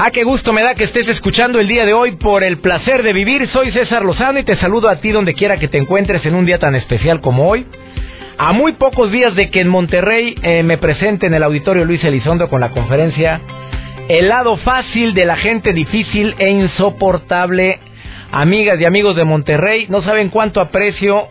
Ah, qué gusto me da que estés escuchando el día de hoy por el placer de vivir. Soy César Lozano y te saludo a ti donde quiera que te encuentres en un día tan especial como hoy. A muy pocos días de que en Monterrey eh, me presente en el auditorio Luis Elizondo con la conferencia El lado fácil de la gente difícil e insoportable. Amigas y amigos de Monterrey, no saben cuánto aprecio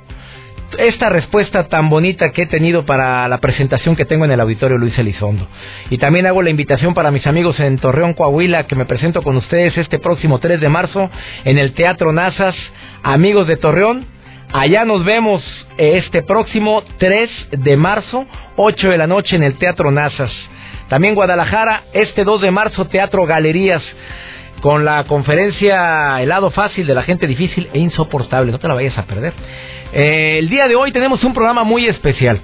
esta respuesta tan bonita que he tenido para la presentación que tengo en el auditorio Luis Elizondo. Y también hago la invitación para mis amigos en Torreón, Coahuila, que me presento con ustedes este próximo 3 de marzo en el Teatro Nazas. Amigos de Torreón, allá nos vemos este próximo 3 de marzo, 8 de la noche en el Teatro Nazas. También Guadalajara, este 2 de marzo, Teatro Galerías con la conferencia El lado fácil de la gente difícil e insoportable. No te la vayas a perder. Eh, el día de hoy tenemos un programa muy especial.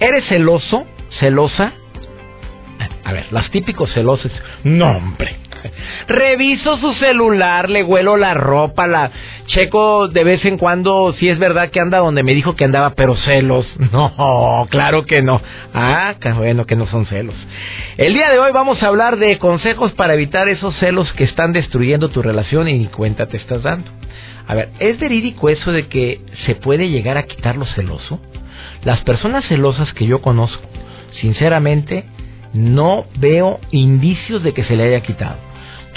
¿Eres celoso? ¿Celosa? A ver, las típicos celosos. No, hombre. Reviso su celular, le huelo la ropa, la checo de vez en cuando si es verdad que anda donde me dijo que andaba, pero celos. No, claro que no. Ah, bueno, que no son celos. El día de hoy vamos a hablar de consejos para evitar esos celos que están destruyendo tu relación y ni cuenta te estás dando. A ver, ¿es verídico eso de que se puede llegar a quitar lo celoso? Las personas celosas que yo conozco, sinceramente, no veo indicios de que se le haya quitado.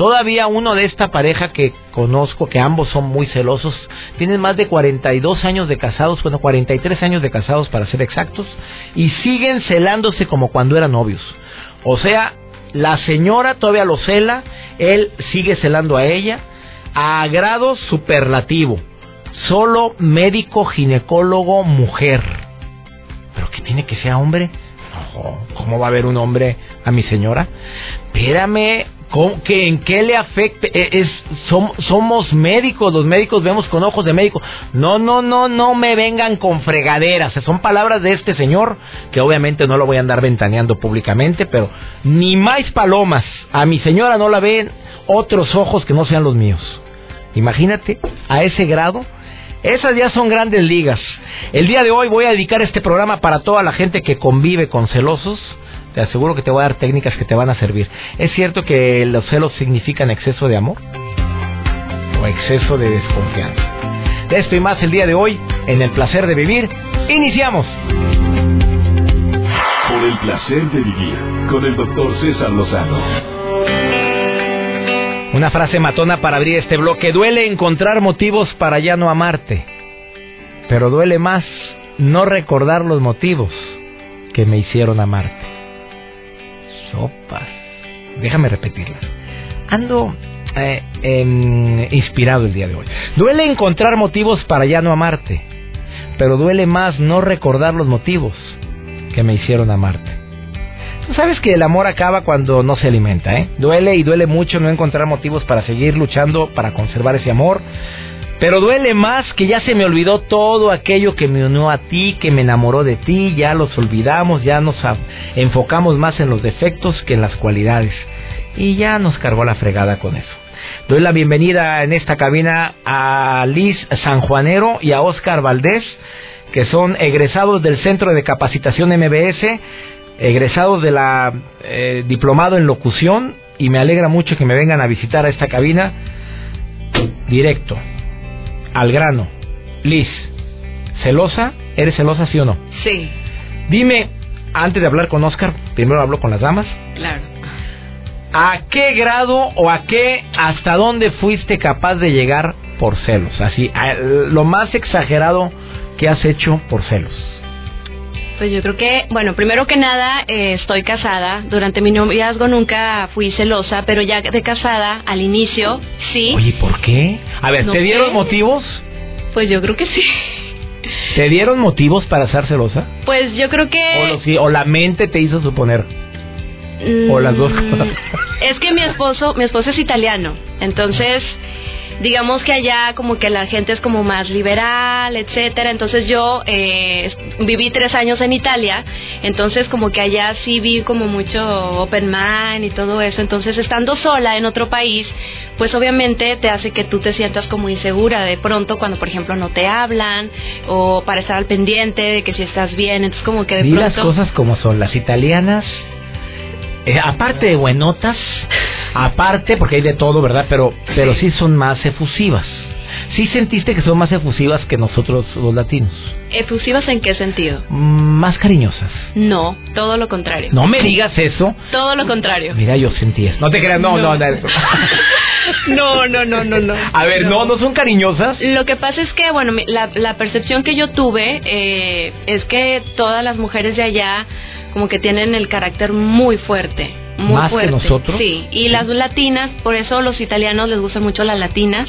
Todavía uno de esta pareja que conozco, que ambos son muy celosos, tienen más de 42 años de casados, bueno, 43 años de casados para ser exactos, y siguen celándose como cuando eran novios. O sea, la señora todavía lo cela, él sigue celando a ella, a grado superlativo. Solo médico, ginecólogo, mujer. ¿Pero qué tiene que ser hombre? ¿cómo va a haber un hombre a mi señora? Espérame, que ¿en qué le afecte? E, es, somos médicos, los médicos vemos con ojos de médico. No, no, no, no me vengan con fregaderas. Son palabras de este señor, que obviamente no lo voy a andar ventaneando públicamente, pero ni más palomas. A mi señora no la ven otros ojos que no sean los míos. Imagínate, a ese grado. Esas ya son grandes ligas. El día de hoy voy a dedicar este programa para toda la gente que convive con celosos. Te aseguro que te voy a dar técnicas que te van a servir. ¿Es cierto que los celos significan exceso de amor? ¿O exceso de desconfianza? De esto y más el día de hoy, en el placer de vivir, iniciamos. Por el placer de vivir, con el doctor César Lozano. Una frase matona para abrir este bloque. Duele encontrar motivos para ya no amarte. Pero duele más no recordar los motivos que me hicieron amarte. Sopas. Déjame repetirla. Ando eh, em, inspirado el día de hoy. Duele encontrar motivos para ya no amarte. Pero duele más no recordar los motivos que me hicieron amarte sabes que el amor acaba cuando no se alimenta, ¿eh? Duele y duele mucho no encontrar motivos para seguir luchando para conservar ese amor. Pero duele más que ya se me olvidó todo aquello que me unió a ti, que me enamoró de ti, ya los olvidamos, ya nos enfocamos más en los defectos que en las cualidades. Y ya nos cargó la fregada con eso. Doy la bienvenida en esta cabina a Liz Sanjuanero y a Oscar Valdés, que son egresados del Centro de Capacitación MBS egresados de la eh, diplomado en locución y me alegra mucho que me vengan a visitar a esta cabina directo, al grano. Liz, ¿celosa? ¿Eres celosa, sí o no? Sí. Dime, antes de hablar con Oscar, primero hablo con las damas. Claro. ¿A qué grado o a qué, hasta dónde fuiste capaz de llegar por celos? Así, lo más exagerado que has hecho por celos. Pues yo creo que, bueno, primero que nada, eh, estoy casada. Durante mi noviazgo nunca fui celosa, pero ya de casada, al inicio, sí. Oye, ¿por qué? A ver, ¿te dieron motivos? Pues yo creo que sí. ¿Te dieron motivos para ser celosa? Pues yo creo que... O, o la mente te hizo suponer. ¿O las dos Mm, cosas? Es que mi esposo, mi esposo es italiano, entonces digamos que allá como que la gente es como más liberal, etcétera. Entonces yo eh, viví tres años en Italia, entonces como que allá sí vi como mucho open mind y todo eso. Entonces estando sola en otro país, pues obviamente te hace que tú te sientas como insegura de pronto cuando por ejemplo no te hablan o para estar al pendiente de que si estás bien. Entonces como que de Di las pronto cosas como son. Las italianas, eh, aparte de buenotas, aparte, porque hay de todo, ¿verdad? Pero, pero sí son más efusivas. Sí sentiste que son más efusivas que nosotros los latinos. efusivas en qué sentido? Más cariñosas. No, todo lo contrario. No me digas eso. Todo lo contrario. Mira, yo sentí eso. No te creas, no, no, No. no. No, no, no, no, no. A ver, no, no son cariñosas. Lo que pasa es que, bueno, la, la percepción que yo tuve eh, es que todas las mujeres de allá como que tienen el carácter muy fuerte. Muy ¿Más que fuerte. nosotros? Sí, y las latinas, por eso los italianos les gustan mucho las latinas,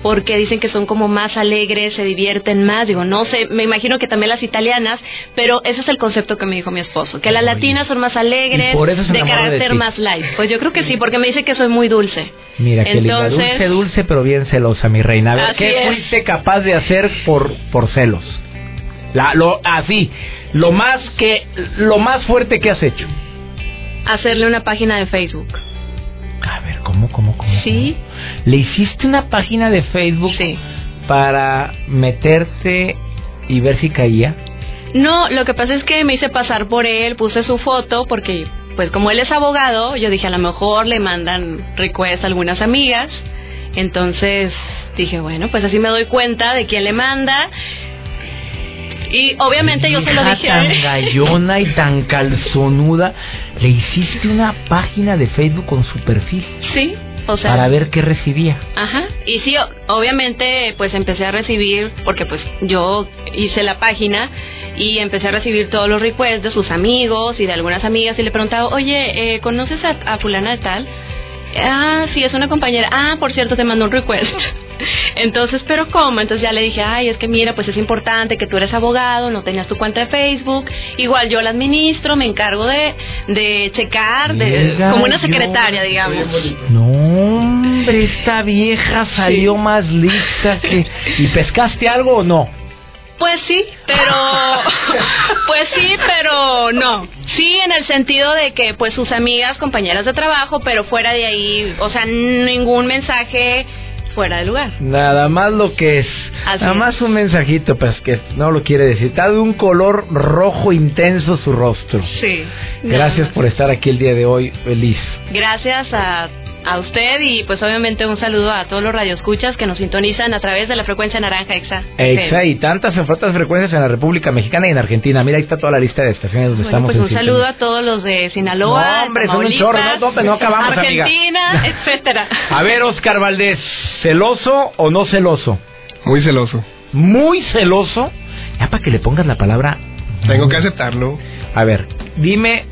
porque dicen que son como más alegres, se divierten más. Digo, no sé, me imagino que también las italianas, pero ese es el concepto que me dijo mi esposo, que las latinas son más alegres, por eso de carácter más light. Pues yo creo que sí, porque me dice que soy muy dulce. Mira, que Entonces- dulce, dulce, pero bien celosa, mi reina. A ver, ¿qué es. fuiste capaz de hacer por, por celos? La, lo, así, lo más que, lo más fuerte que has hecho. Hacerle una página de Facebook. A ver, ¿cómo, cómo, cómo? Sí. cómo? ¿Le hiciste una página de Facebook Sí. para meterte y ver si caía? No, lo que pasa es que me hice pasar por él, puse su foto porque pues como él es abogado, yo dije a lo mejor le mandan request a algunas amigas. Entonces dije, bueno, pues así me doy cuenta de quién le manda. Y obviamente yo se lo dije tan él. gallona y tan calzonuda. Le hiciste una página de Facebook con su perfil Sí, o sea, para ver qué recibía. Ajá, y sí, obviamente pues empecé a recibir, porque pues yo hice la página y empecé a recibir todos los requests de sus amigos y de algunas amigas y le preguntaba, oye, eh, ¿conoces a, a fulana de tal? Ah, sí, es una compañera. Ah, por cierto, te mandó un request. Entonces, ¿pero cómo? Entonces ya le dije, ay, es que mira, pues es importante que tú eres abogado, no tenías tu cuenta de Facebook. Igual yo la administro, me encargo de, de checar, de, Mira, como una yo- secretaria, digamos. No, hombre, esta vieja salió más lista que... ¿Y pescaste algo o no? Pues sí, pero pues sí, pero no. Sí, en el sentido de que pues sus amigas, compañeras de trabajo, pero fuera de ahí, o sea, ningún mensaje fuera de lugar. Nada más lo que es. Así Nada es. más un mensajito, pues que no lo quiere decir. Está de un color rojo intenso su rostro. Sí. Gracias por estar aquí el día de hoy, feliz. Gracias a, a usted y pues obviamente un saludo a todos los radioescuchas que nos sintonizan a través de la frecuencia naranja EXA. Exa y tantas otras frecuencias en la República Mexicana y en Argentina. Mira, ahí está toda la lista de estaciones donde Bueno, estamos. pues un saludo a todos los de Sinaloa, No, hombre, son un chorro, no, no, no acabamos, amiga. Argentina, etcétera. A ver, Oscar Valdés, ¿celoso o no celoso? Muy celoso. Muy celoso. Ya para que le pongas la palabra. Tengo que aceptarlo. A ver, dime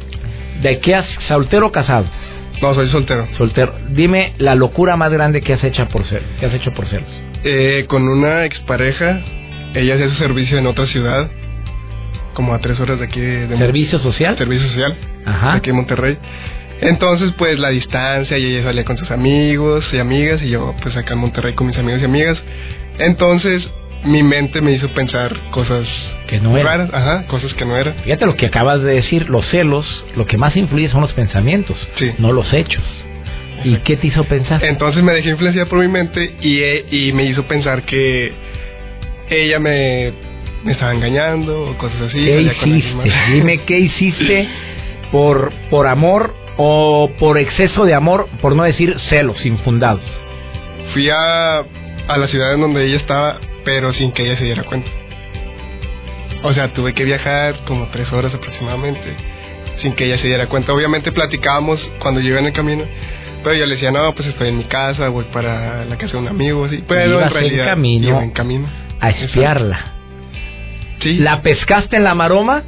de qué has soltero o casado. No, soy soltero. Soltero. Dime la locura más grande que has hecho por ser, que has hecho por celos. Eh, con una expareja, ella hacía su servicio en otra ciudad, como a tres horas de aquí de Servicio social. servicio social, Ajá. aquí en Monterrey. Entonces, pues la distancia, y ella salía con sus amigos y amigas, y yo, pues acá en Monterrey con mis amigos y amigas. Entonces, mi mente me hizo pensar cosas Que no era. raras, ajá, cosas que no eran. Fíjate lo que acabas de decir, los celos, lo que más influye son los pensamientos, Sí. no los hechos. ¿Y qué te hizo pensar? Entonces me dejé influenciar por mi mente y, e- y me hizo pensar que ella me, me estaba engañando o cosas así. ¿Qué hiciste? Dime qué hiciste por, por amor o por exceso de amor, por no decir celos infundados. Fui a, a la ciudad en donde ella estaba, pero sin que ella se diera cuenta. O sea, tuve que viajar como tres horas aproximadamente, sin que ella se diera cuenta. Obviamente platicábamos cuando llegué en el camino, pero yo le decía, no, pues estoy en mi casa, voy para la casa de un amigo, así. Pero en en realidad camino iba en camino. A espiarla. Sí. ¿La pescaste en la maroma?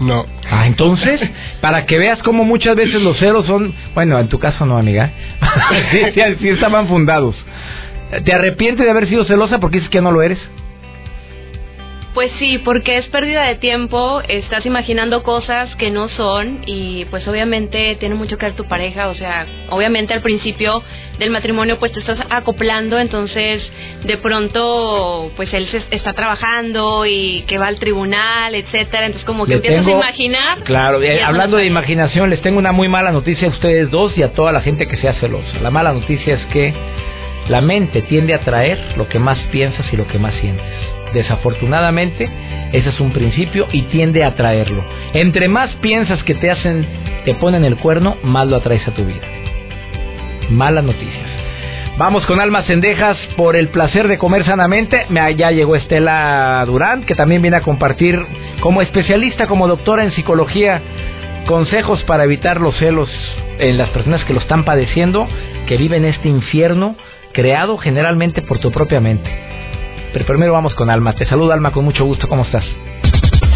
No. Ah, entonces, para que veas cómo muchas veces los celos son, bueno, en tu caso no, amiga, sí, sí, sí estaban fundados. ¿Te arrepientes de haber sido celosa porque dices que no lo eres? Pues sí, porque es pérdida de tiempo, estás imaginando cosas que no son y pues obviamente tiene mucho que ver tu pareja, o sea, obviamente al principio del matrimonio pues te estás acoplando, entonces de pronto pues él se está trabajando y que va al tribunal, etcétera, entonces como que empiezas a imaginar. Claro, eh, hablando de imaginación, les tengo una muy mala noticia a ustedes dos y a toda la gente que sea celosa. La mala noticia es que la mente tiende a traer lo que más piensas y lo que más sientes. Desafortunadamente, ese es un principio y tiende a atraerlo. Entre más piensas que te hacen, te ponen el cuerno, más lo atraes a tu vida. Malas noticias. Vamos con almas cendejas por el placer de comer sanamente. Ya llegó Estela Durán, que también viene a compartir como especialista, como doctora en psicología, consejos para evitar los celos en las personas que lo están padeciendo, que viven este infierno creado generalmente por tu propia mente. Pero primero vamos con Alma. Te saludo Alma con mucho gusto. ¿Cómo estás?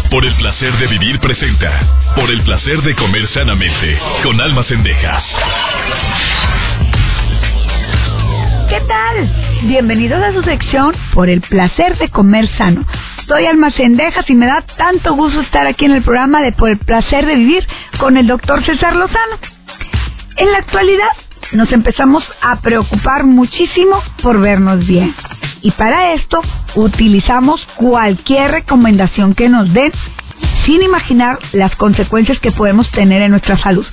Por el placer de vivir presenta. Por el placer de comer sanamente. Con Alma Cendejas. ¿Qué tal? Bienvenidos a su sección Por el placer de comer sano. Soy Alma Cendejas y me da tanto gusto estar aquí en el programa de Por el placer de vivir con el doctor César Lozano. En la actualidad nos empezamos a preocupar muchísimo por vernos bien. Y para esto utilizamos cualquier recomendación que nos den sin imaginar las consecuencias que podemos tener en nuestra salud.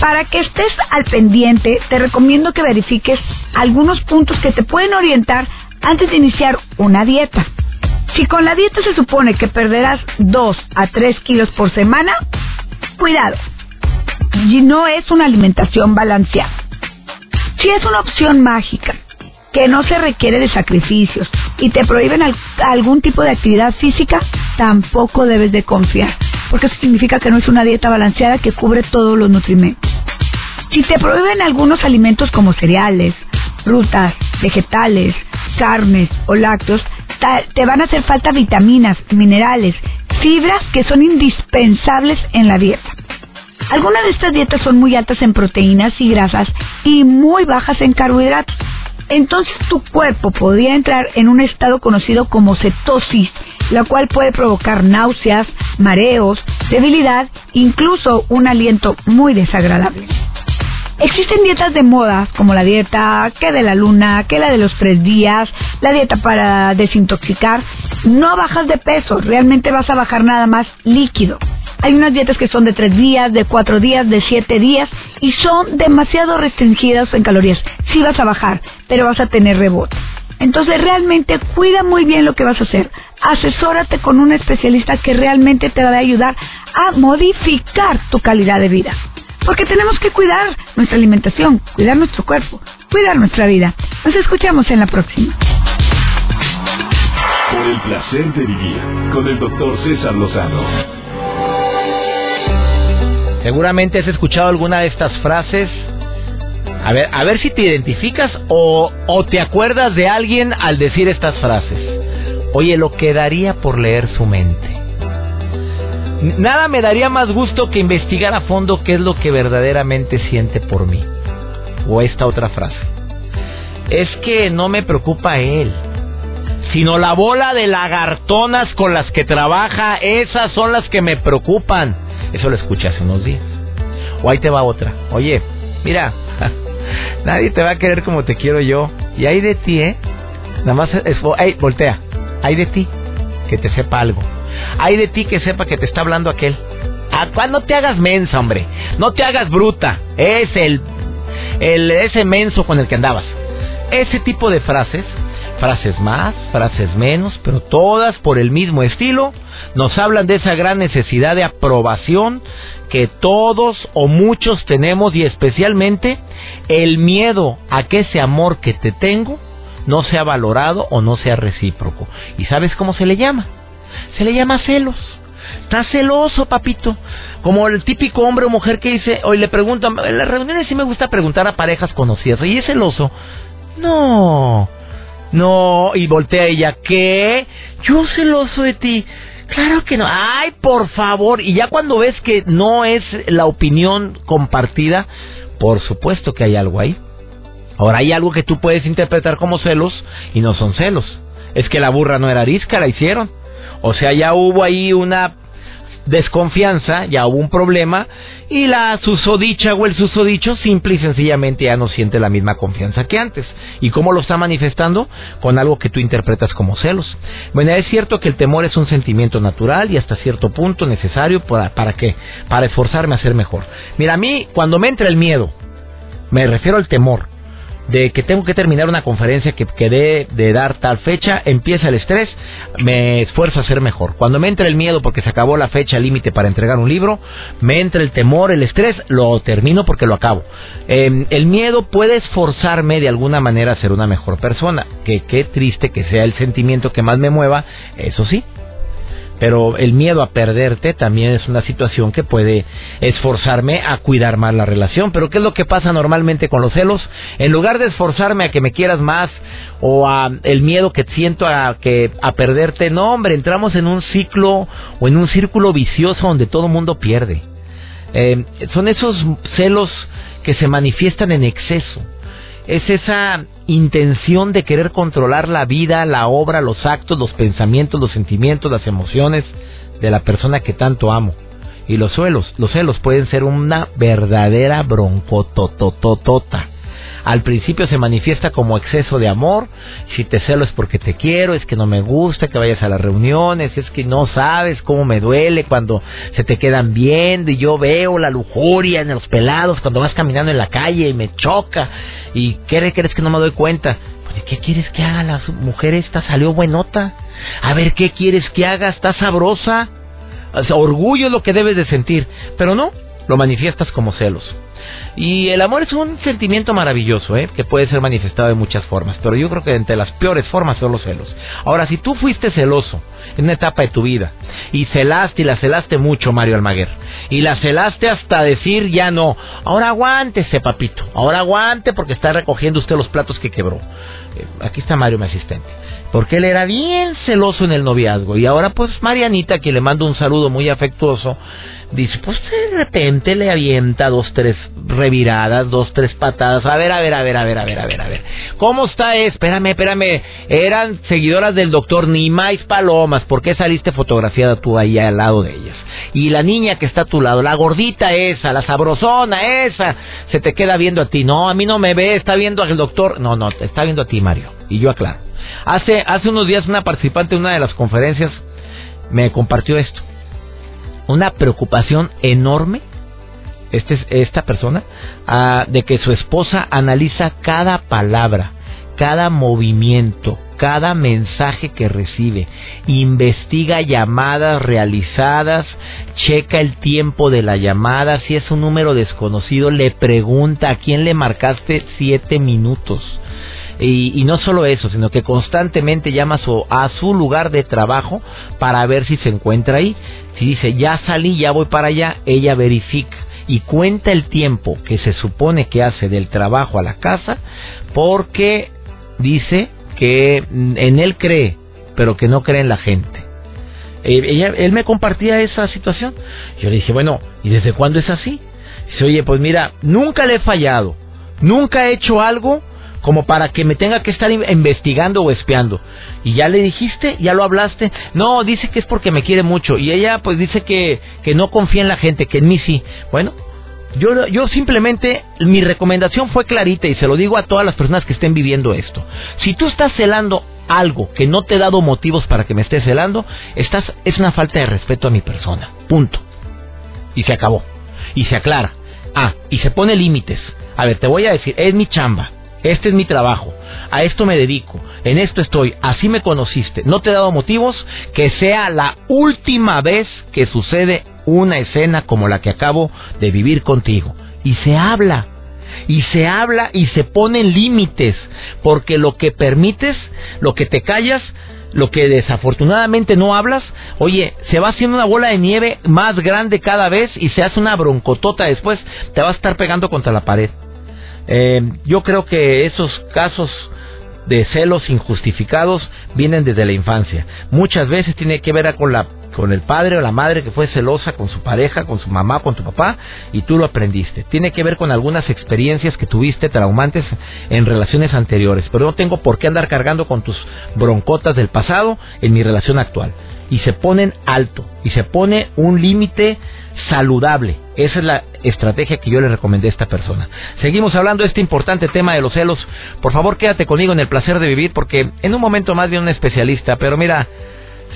Para que estés al pendiente, te recomiendo que verifiques algunos puntos que te pueden orientar antes de iniciar una dieta. Si con la dieta se supone que perderás 2 a 3 kilos por semana, cuidado, y no es una alimentación balanceada. Si es una opción mágica, que no se requiere de sacrificios y te prohíben algún tipo de actividad física, tampoco debes de confiar, porque eso significa que no es una dieta balanceada que cubre todos los nutrimentos. Si te prohíben algunos alimentos como cereales, frutas, vegetales, carnes o lácteos, te van a hacer falta vitaminas, minerales, fibras que son indispensables en la dieta. Algunas de estas dietas son muy altas en proteínas y grasas y muy bajas en carbohidratos. Entonces tu cuerpo podría entrar en un estado conocido como cetosis, la cual puede provocar náuseas, mareos, debilidad, incluso un aliento muy desagradable. Existen dietas de moda, como la dieta que de la luna, que la de los tres días, la dieta para desintoxicar. No bajas de peso, realmente vas a bajar nada más líquido. Hay unas dietas que son de tres días, de cuatro días, de siete días y son demasiado restringidas en calorías. Sí vas a bajar, pero vas a tener rebote. Entonces realmente cuida muy bien lo que vas a hacer. Asesórate con un especialista que realmente te va a ayudar a modificar tu calidad de vida. Porque tenemos que cuidar nuestra alimentación, cuidar nuestro cuerpo, cuidar nuestra vida. Nos escuchamos en la próxima. Por el placer de vivir con el doctor César Lozano. Seguramente has escuchado alguna de estas frases. A ver, a ver si te identificas o, o te acuerdas de alguien al decir estas frases. Oye, lo que daría por leer su mente. Nada me daría más gusto que investigar a fondo qué es lo que verdaderamente siente por mí. O esta otra frase. Es que no me preocupa él, sino la bola de lagartonas con las que trabaja, esas son las que me preocupan. Eso lo escuché hace unos días. O ahí te va otra. Oye, mira, nadie te va a querer como te quiero yo. Y hay de ti, ¿eh? Nada más es, voltea. Hay de ti que te sepa algo. Hay de ti que sepa que te está hablando aquel. Ah, no te hagas mensa, hombre. No te hagas bruta. Es el, el ese menso con el que andabas. Ese tipo de frases, frases más, frases menos, pero todas por el mismo estilo, nos hablan de esa gran necesidad de aprobación que todos o muchos tenemos y especialmente el miedo a que ese amor que te tengo no sea valorado o no sea recíproco. ¿Y sabes cómo se le llama? Se le llama celos. Está celoso, papito. Como el típico hombre o mujer que dice, hoy le preguntan, en las reuniones sí me gusta preguntar a parejas conocidas, ¿y es celoso? No, no, y voltea ella, ¿qué? Yo celoso de ti. Claro que no. Ay, por favor. Y ya cuando ves que no es la opinión compartida, por supuesto que hay algo ahí. Ahora hay algo que tú puedes interpretar como celos y no son celos. Es que la burra no era arisca, la hicieron. O sea, ya hubo ahí una desconfianza, ya hubo un problema y la susodicha o el susodicho simple y sencillamente ya no siente la misma confianza que antes. ¿Y cómo lo está manifestando? Con algo que tú interpretas como celos. Bueno, es cierto que el temor es un sentimiento natural y hasta cierto punto necesario para, para qué? Para esforzarme a ser mejor. Mira, a mí cuando me entra el miedo, me refiero al temor, de que tengo que terminar una conferencia que quedé de dar tal fecha, empieza el estrés, me esfuerzo a ser mejor. Cuando me entra el miedo porque se acabó la fecha límite para entregar un libro, me entra el temor, el estrés, lo termino porque lo acabo. Em, el miedo puede esforzarme de alguna manera a ser una mejor persona, que qué triste que sea el sentimiento que más me mueva, eso sí, pero el miedo a perderte también es una situación que puede esforzarme a cuidar más la relación. Pero ¿qué es lo que pasa normalmente con los celos? En lugar de esforzarme a que me quieras más o a el miedo que siento a que a perderte, no, hombre, entramos en un ciclo o en un círculo vicioso donde todo mundo pierde. Eh, son esos celos que se manifiestan en exceso es esa intención de querer controlar la vida, la obra, los actos, los pensamientos, los sentimientos, las emociones de la persona que tanto amo. Y los celos, los celos pueden ser una verdadera broncotototota. Al principio se manifiesta como exceso de amor. Si te celo es porque te quiero, es que no me gusta que vayas a las reuniones, es que no sabes cómo me duele cuando se te quedan viendo y yo veo la lujuria en los pelados cuando vas caminando en la calle y me choca. ¿Y qué crees que no me doy cuenta? Pues, ¿Qué quieres que haga la mujer esta? Salió buenota. A ver, ¿qué quieres que haga? Está sabrosa. orgullo es lo que debes de sentir. Pero no, lo manifiestas como celos. Y el amor es un sentimiento maravilloso, ¿eh? que puede ser manifestado de muchas formas, pero yo creo que entre las peores formas son los celos. Ahora, si tú fuiste celoso en una etapa de tu vida y celaste y la celaste mucho, Mario Almaguer, y la celaste hasta decir ya no, ahora aguántese, papito, ahora aguante porque está recogiendo usted los platos que quebró. Eh, aquí está Mario, mi asistente. Porque él era bien celoso en el noviazgo. Y ahora, pues, Marianita, que le mando un saludo muy afectuoso, dice, pues de repente le avienta dos, tres reviradas, dos, tres patadas. A ver, a ver, a ver, a ver, a ver, a ver, a ver. ¿Cómo está? Espérame, espérame. Eran seguidoras del doctor Nimais Palomas. ¿Por qué saliste fotografiada tú ahí al lado de ellas? Y la niña que está a tu lado, la gordita esa, la sabrosona esa, se te queda viendo a ti. No, a mí no me ve, está viendo al doctor. No, no, está viendo a ti, Mario. Y yo aclaro. Hace, hace unos días una participante de una de las conferencias me compartió esto una preocupación enorme este, esta persona ah, de que su esposa analiza cada palabra, cada movimiento, cada mensaje que recibe, investiga llamadas realizadas, checa el tiempo de la llamada, si es un número desconocido, le pregunta a quién le marcaste siete minutos. Y, no solo eso, sino que constantemente llama a su, a su lugar de trabajo para ver si se encuentra ahí. Si dice, ya salí, ya voy para allá, ella verifica y cuenta el tiempo que se supone que hace del trabajo a la casa porque dice que en él cree, pero que no cree en la gente. Eh, ella, él me compartía esa situación. Yo le dije, bueno, ¿y desde cuándo es así? Dice, oye, pues mira, nunca le he fallado, nunca he hecho algo como para que me tenga que estar investigando o espiando. Y ya le dijiste, ya lo hablaste. No, dice que es porque me quiere mucho. Y ella pues dice que, que no confía en la gente, que en mí sí. Bueno, yo, yo simplemente, mi recomendación fue clarita y se lo digo a todas las personas que estén viviendo esto. Si tú estás celando algo que no te he dado motivos para que me estés celando, estás, es una falta de respeto a mi persona. Punto. Y se acabó. Y se aclara. Ah, y se pone límites. A ver, te voy a decir, es mi chamba. Este es mi trabajo, a esto me dedico, en esto estoy, así me conociste, no te he dado motivos que sea la última vez que sucede una escena como la que acabo de vivir contigo. Y se habla, y se habla y se ponen límites, porque lo que permites, lo que te callas, lo que desafortunadamente no hablas, oye, se va haciendo una bola de nieve más grande cada vez y se hace una broncotota después, te vas a estar pegando contra la pared. Eh, yo creo que esos casos de celos injustificados vienen desde la infancia. Muchas veces tiene que ver con la con el padre o la madre que fue celosa con su pareja, con su mamá, con tu papá y tú lo aprendiste. Tiene que ver con algunas experiencias que tuviste traumantes en relaciones anteriores, pero no tengo por qué andar cargando con tus broncotas del pasado en mi relación actual. Y se ponen alto y se pone un límite saludable. Esa es la estrategia que yo le recomendé a esta persona. Seguimos hablando de este importante tema de los celos. Por favor, quédate conmigo en el placer de vivir porque en un momento más viene un especialista, pero mira,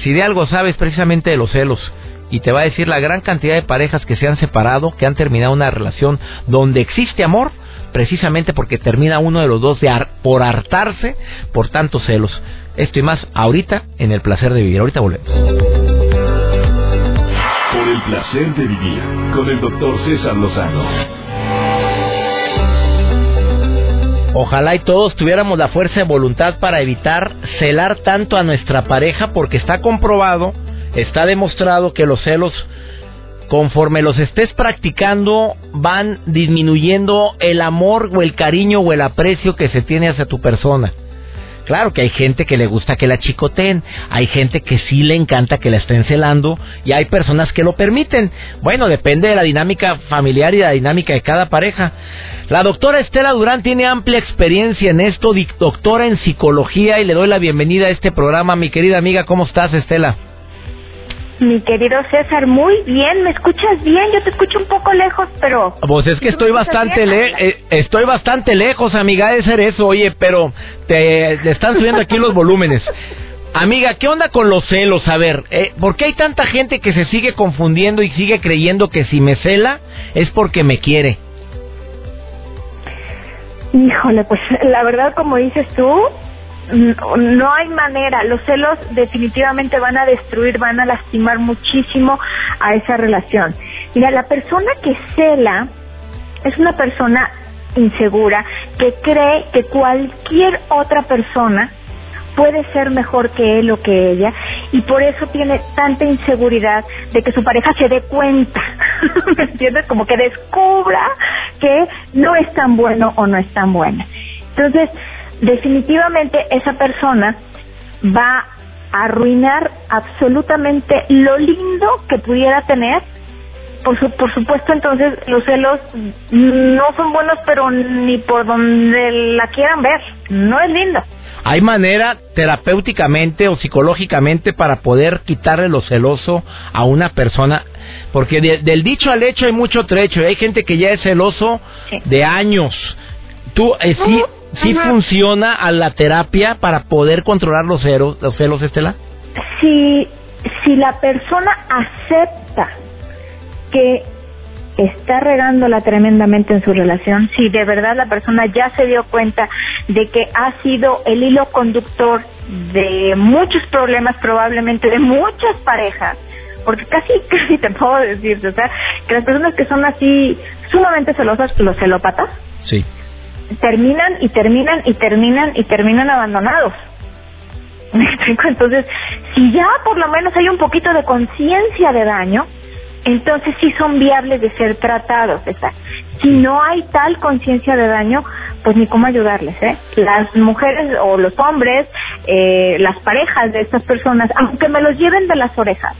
si de algo sabes precisamente de los celos y te va a decir la gran cantidad de parejas que se han separado, que han terminado una relación donde existe amor, precisamente porque termina uno de los dos de por hartarse por tantos celos. Esto y más ahorita en el placer de vivir. Ahorita volvemos. Por el placer de vivir con el doctor César Lozano. Ojalá y todos tuviéramos la fuerza de voluntad para evitar celar tanto a nuestra pareja porque está comprobado, está demostrado que los celos conforme los estés practicando van disminuyendo el amor o el cariño o el aprecio que se tiene hacia tu persona. Claro que hay gente que le gusta que la chicoteen, hay gente que sí le encanta que la estén celando y hay personas que lo permiten. Bueno, depende de la dinámica familiar y de la dinámica de cada pareja. La doctora Estela Durán tiene amplia experiencia en esto, doctora en psicología y le doy la bienvenida a este programa. Mi querida amiga, ¿cómo estás Estela? Mi querido César, muy bien, ¿me escuchas bien? Yo te escucho un poco lejos, pero... Pues es que estoy bastante le eh, estoy bastante lejos, amiga, de ser eso, oye, pero te, están subiendo aquí los volúmenes. Amiga, ¿qué onda con los celos? A ver, eh, ¿por qué hay tanta gente que se sigue confundiendo y sigue creyendo que si me cela es porque me quiere? Híjole, pues la verdad, como dices tú, no hay manera, los celos definitivamente van a destruir, van a lastimar muchísimo a esa relación. Mira, la persona que cela es una persona insegura que cree que cualquier otra persona puede ser mejor que él o que ella y por eso tiene tanta inseguridad de que su pareja se dé cuenta, ¿me entiendes? Como que descubra que no es tan bueno o no es tan buena. Entonces, definitivamente esa persona va a arruinar absolutamente lo lindo que pudiera tener. Por, por supuesto, entonces los celos no son buenos, pero ni por donde la quieran ver. No es lindo. ¿Hay manera terapéuticamente o psicológicamente para poder quitarle lo celoso a una persona? Porque del dicho al hecho hay mucho trecho. Hay gente que ya es celoso de años. ¿Tú eh, sí, ¿Sí funciona a la terapia para poder controlar los celos, los celos, Estela? Si, si la persona acepta que está regándola tremendamente en su relación, si de verdad la persona ya se dio cuenta de que ha sido el hilo conductor de muchos problemas, probablemente de muchas parejas, porque casi, casi te puedo decir, o sea, que las personas que son así sumamente celosas, los celópatas, sí terminan y terminan y terminan y terminan abandonados. ¿Me explico? Entonces, si ya por lo menos hay un poquito de conciencia de daño, entonces sí son viables de ser tratados. Si no hay tal conciencia de daño, pues ni cómo ayudarles. ¿eh? Las mujeres o los hombres, eh, las parejas de estas personas, aunque me los lleven de las orejas,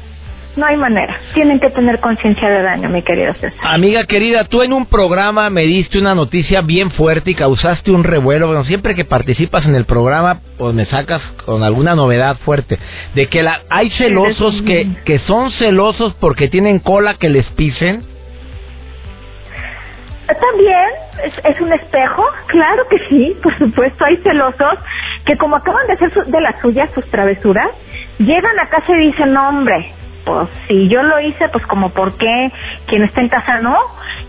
no hay manera. Tienen que tener conciencia de daño, mi querido César. Amiga querida, tú en un programa me diste una noticia bien fuerte y causaste un revuelo. Bueno, siempre que participas en el programa, pues me sacas con alguna novedad fuerte. De que la, hay celosos que, que son celosos porque tienen cola que les pisen. También es, es, un espejo, claro que sí, por supuesto, hay celosos que como acaban de hacer de las suyas sus travesuras, llegan a casa y dicen, no hombre, pues si yo lo hice, pues como por qué quien está en casa no.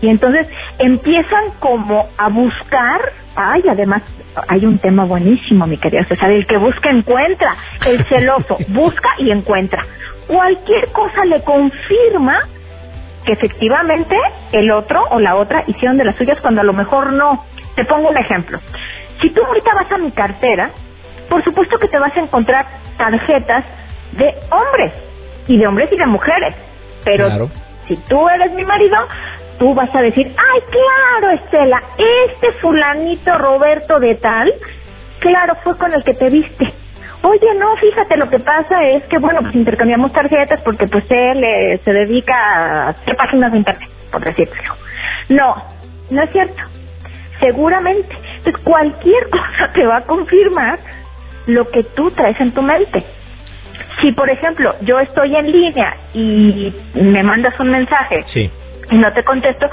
Y entonces empiezan como a buscar, ay, además hay un tema buenísimo, mi querida César, el que busca encuentra, el celoso busca y encuentra. Cualquier cosa le confirma que efectivamente el otro o la otra hicieron de las suyas cuando a lo mejor no. Te pongo un ejemplo. Si tú ahorita vas a mi cartera, por supuesto que te vas a encontrar tarjetas de hombres y de hombres y de mujeres. Pero si tú eres mi marido, tú vas a decir, ay, claro, Estela, este fulanito Roberto de tal, claro, fue con el que te viste. Oye, no, fíjate, lo que pasa es que, bueno, pues intercambiamos tarjetas porque pues él eh, se dedica a hacer páginas de internet, por decirlo. No, no es cierto. Seguramente. Entonces, cualquier cosa te va a confirmar lo que tú traes en tu mente. Si por ejemplo yo estoy en línea y me mandas un mensaje Sí. y no te contesto,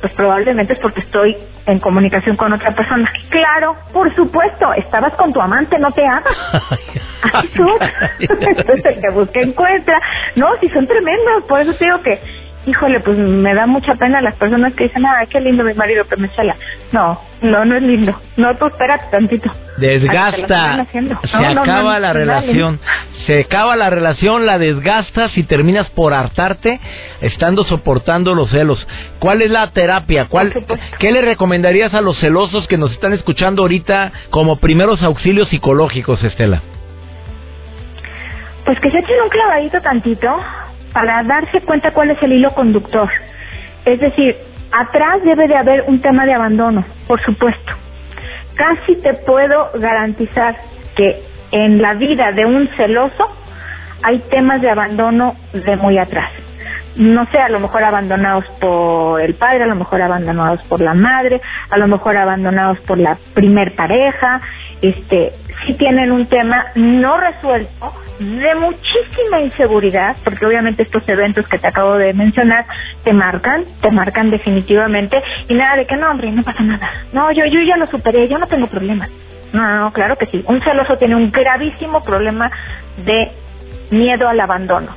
pues probablemente es porque estoy en comunicación con otra persona. Claro, por supuesto, estabas con tu amante, no te hagas. Así son. Entonces el que busca encuentra. No, si son tremendos, por eso te digo que, híjole, pues me da mucha pena las personas que dicen, ay, qué lindo mi marido que me cela. No, no, no es lindo. No, tú espérate tantito. Desgasta, se No, acaba no, la no, relación, se acaba la relación, la desgastas y terminas por hartarte estando soportando los celos. ¿Cuál es la terapia? ¿Cuál. ¿Qué le recomendarías a los celosos que nos están escuchando ahorita como primeros auxilios psicológicos, Estela? Pues que se echen un clavadito tantito para darse cuenta cuál es el hilo conductor. Es decir, atrás debe de haber un tema de abandono, por supuesto. Casi te puedo garantizar que en la vida de un celoso hay temas de abandono de muy atrás. No sé, a lo mejor abandonados por el padre, a lo mejor abandonados por la madre, a lo mejor abandonados por la primer pareja, este, sí tienen un tema no resuelto de muchísima inseguridad, porque obviamente estos eventos que te acabo de mencionar te marcan, te marcan definitivamente, y nada de que no, hombre, no pasa nada. No, yo, yo ya lo superé, yo no tengo problemas. No, no, claro que sí. Un celoso tiene un gravísimo problema de miedo al abandono.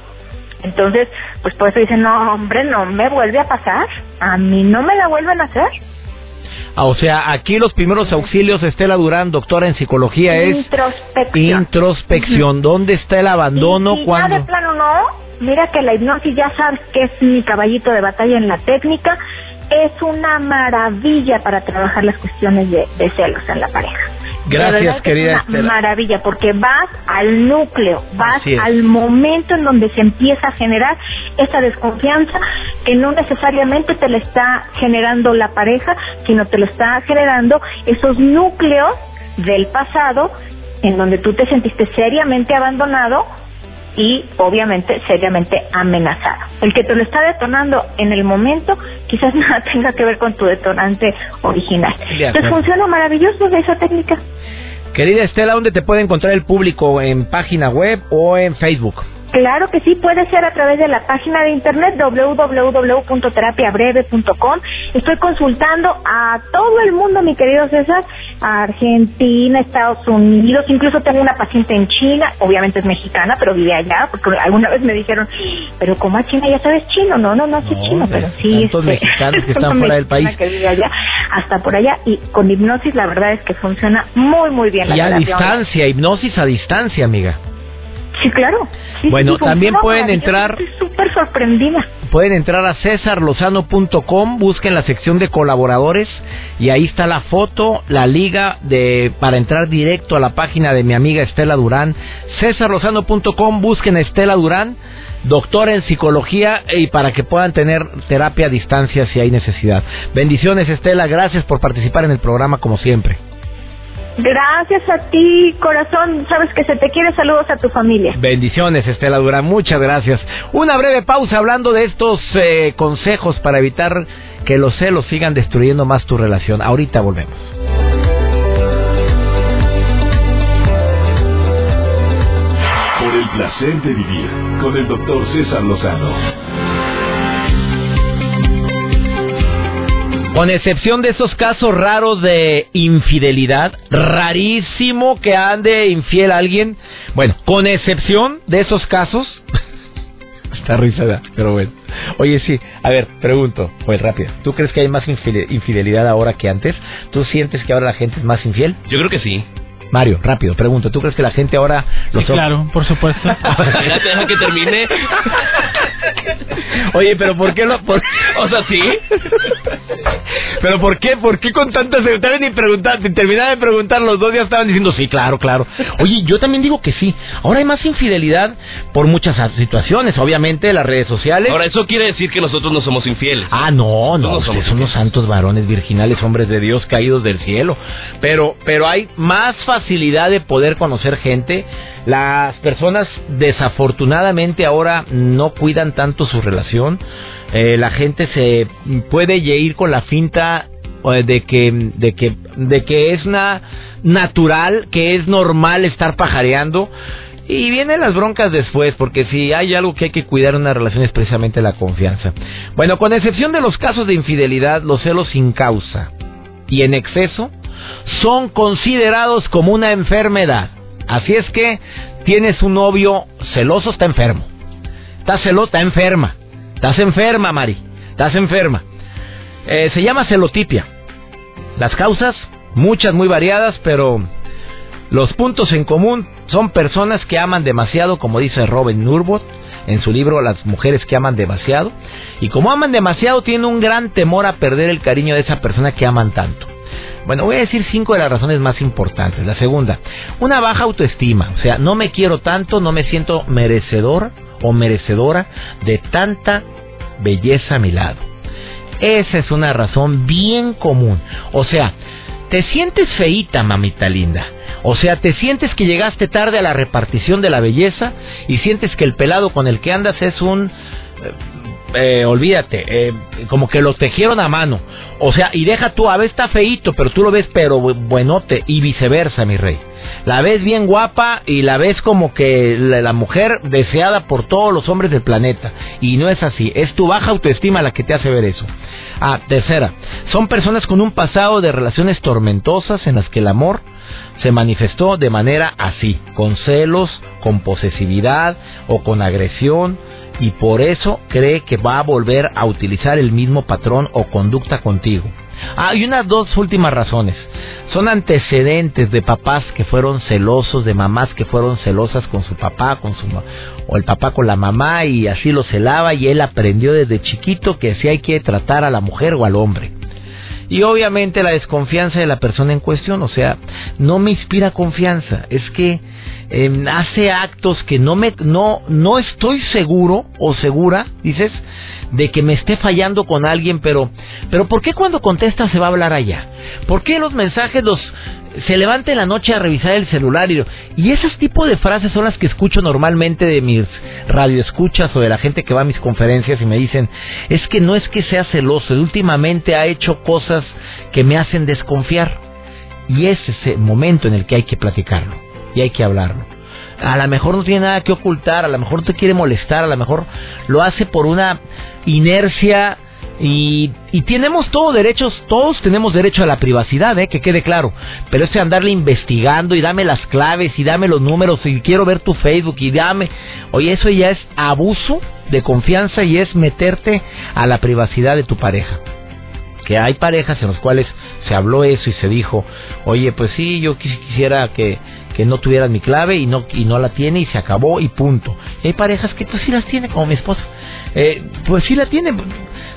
Entonces, pues por eso dicen, no, hombre, no me vuelve a pasar. A mí no me la vuelven a hacer. Ah, o sea, aquí los primeros auxilios, Estela Durán, doctora en psicología, es Introspección. introspección. ¿Dónde está el abandono? Si cuando de plano no, mira que la hipnosis ya sabes que es mi caballito de batalla en la técnica. Es una maravilla para trabajar las cuestiones de, de celos en la pareja. Gracias, querida es una Estela. maravilla, porque vas al núcleo, vas al momento en donde se empieza a generar esa desconfianza que no necesariamente te la está generando la pareja, sino te lo está generando esos núcleos del pasado en donde tú te sentiste seriamente abandonado y obviamente seriamente amenazado. El que te lo está detonando en el momento quizás nada tenga que ver con tu detonante original. Entonces funciona maravilloso esa técnica. Querida Estela, ¿dónde te puede encontrar el público? ¿En página web o en Facebook? Claro que sí, puede ser a través de la página de internet www.terapiabreve.com. Estoy consultando a todo el mundo, mi querido César, a Argentina, Estados Unidos, incluso tengo una paciente en China, obviamente es mexicana, pero vive allá, porque alguna vez me dijeron, pero como a China ya sabes chino, no, no, no No, chino, pero sí. este, tantos mexicanos que están fuera del país. que vive allá, hasta por allá, y con hipnosis la verdad es que funciona muy, muy bien. la Y a terapia. distancia, hipnosis a distancia, amiga. Sí, claro. Sí, Bueno, sí, también pueden entrar- Estoy súper sorprendida. Pueden entrar a cesarlozano.com, busquen la sección de colaboradores y ahí está la foto, la liga de para entrar directo a la página de mi amiga Estela Durán. cesarlozano.com, busquen a Estela Durán, doctora en psicología y para que puedan tener terapia a distancia si hay necesidad. Bendiciones Estela, gracias por participar en el programa como siempre. Gracias a ti, corazón. Sabes que se te quiere. Saludos a tu familia. Bendiciones, Estela Durán, muchas gracias. Una breve pausa hablando de estos eh, consejos para evitar que los celos sigan destruyendo más tu relación. Ahorita volvemos. Por el placer de vivir con el doctor César Lozano. Con excepción de esos casos raros de infidelidad, rarísimo que ande infiel a alguien. Bueno, con excepción de esos casos. Está risa, da, pero bueno. Oye, sí, a ver, pregunto, pues rápido. ¿Tú crees que hay más infide- infidelidad ahora que antes? ¿Tú sientes que ahora la gente es más infiel? Yo creo que sí. Mario, rápido, pregunto. ¿Tú crees que la gente ahora Sí, los claro, por supuesto. Espérate, deja que termine. Oye, pero ¿por qué lo.? por- O sea, sí. ¿Pero por qué? ¿Por qué con tanta seguridad? Ni preguntar, ni terminar de preguntar, los dos ya estaban diciendo sí, claro, claro. Oye, yo también digo que sí. Ahora hay más infidelidad por muchas situaciones, obviamente, las redes sociales. Ahora, eso quiere decir que nosotros no somos infieles. Ah, no, no, No somos son los santos varones virginales, hombres de Dios caídos del cielo. Pero, pero hay más facilidad de poder conocer gente. Las personas desafortunadamente ahora no cuidan tanto su relación. Eh, la gente se puede ir con la finta eh, de que, de que, de que es na- natural, que es normal estar pajareando. Y vienen las broncas después, porque si hay algo que hay que cuidar en una relación es precisamente la confianza. Bueno, con excepción de los casos de infidelidad, los celos sin causa y en exceso son considerados como una enfermedad. Así es que tienes un novio celoso, está enfermo. Está celoso, está enferma. Estás enferma, Mari. Estás enferma. Eh, se llama celotipia. Las causas, muchas, muy variadas, pero los puntos en común son personas que aman demasiado, como dice Robin Nurbot en su libro Las mujeres que aman demasiado. Y como aman demasiado, tienen un gran temor a perder el cariño de esa persona que aman tanto. Bueno, voy a decir cinco de las razones más importantes. La segunda, una baja autoestima. O sea, no me quiero tanto, no me siento merecedor o merecedora de tanta belleza a mi lado. Esa es una razón bien común. O sea, te sientes feíta, mamita linda. O sea, te sientes que llegaste tarde a la repartición de la belleza y sientes que el pelado con el que andas es un... Eh, olvídate, eh, como que lo tejieron a mano. O sea, y deja tú, a ver, está feíto, pero tú lo ves pero buenote y viceversa, mi rey. La ves bien guapa y la ves como que la, mujer deseada por todos los hombres del planeta. Y no es así, es tu baja autoestima la que te hace ver eso. Ah, tercera, son personas con un pasado de relaciones tormentosas en las que el amor se manifestó de manera así, con celos, con posesividad o con agresión y por eso cree que va a volver a utilizar el mismo patrón o conducta contigo. Hay unas dos últimas razones. Son antecedentes de papás que fueron celosos, de mamás que fueron celosas con su papá, con su o el papá con la mamá y así lo celaba y él aprendió desde chiquito que así hay que tratar a la mujer o al hombre. Y obviamente la desconfianza de la persona en cuestión, o sea, no me inspira confianza, es que em, hace actos que no me no no estoy seguro o segura, dices, de que me esté fallando con alguien, pero pero ¿por qué cuando contesta se va a hablar allá? ¿Por qué los mensajes los se levanta en la noche a revisar el celular y, y esos tipos de frases son las que escucho normalmente de mis radioescuchas o de la gente que va a mis conferencias y me dicen, es que no es que sea celoso, últimamente ha hecho cosas que me hacen desconfiar. Y es ese momento en el que hay que platicarlo y hay que hablarlo. A lo mejor no tiene nada que ocultar, a lo mejor te quiere molestar, a lo mejor lo hace por una inercia y, y, tenemos todos derechos, todos tenemos derecho a la privacidad, ¿eh? que quede claro. Pero ese andarle investigando y dame las claves y dame los números y quiero ver tu Facebook y dame. Oye, eso ya es abuso de confianza y es meterte a la privacidad de tu pareja. Que hay parejas en las cuales se habló eso y se dijo, oye, pues sí, yo quisiera que, que no tuvieras mi clave y no, y no la tiene y se acabó y punto. hay parejas que pues sí las tiene, como mi esposa. Eh, pues sí la tiene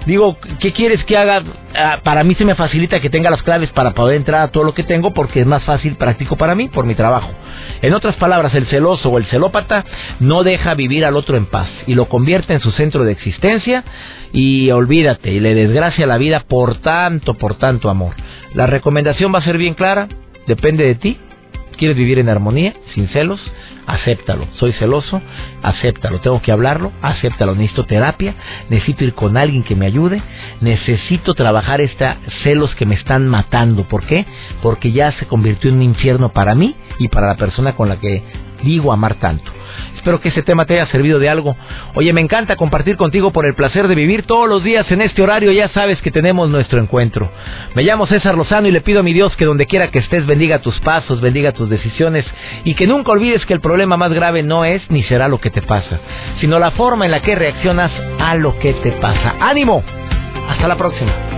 Digo, ¿qué quieres que haga? Ah, para mí se me facilita que tenga las claves para poder entrar a todo lo que tengo porque es más fácil, práctico para mí, por mi trabajo. En otras palabras, el celoso o el celópata no deja vivir al otro en paz y lo convierte en su centro de existencia y olvídate y le desgracia la vida por tanto, por tanto amor. La recomendación va a ser bien clara, depende de ti. ¿Quieres vivir en armonía, sin celos? acéptalo. Soy celoso, acéptalo. Tengo que hablarlo, acéptalo. Necesito terapia, necesito ir con alguien que me ayude, necesito trabajar estos celos que me están matando. ¿Por qué? Porque ya se convirtió en un infierno para mí y para la persona con la que digo amar tanto. Espero que ese tema te haya servido de algo. Oye, me encanta compartir contigo por el placer de vivir todos los días en este horario. Ya sabes que tenemos nuestro encuentro. Me llamo César Lozano y le pido a mi Dios que donde quiera que estés bendiga tus pasos, bendiga tus decisiones y que nunca olvides que el problema más grave no es ni será lo que te pasa, sino la forma en la que reaccionas a lo que te pasa. ¡Ánimo! Hasta la próxima.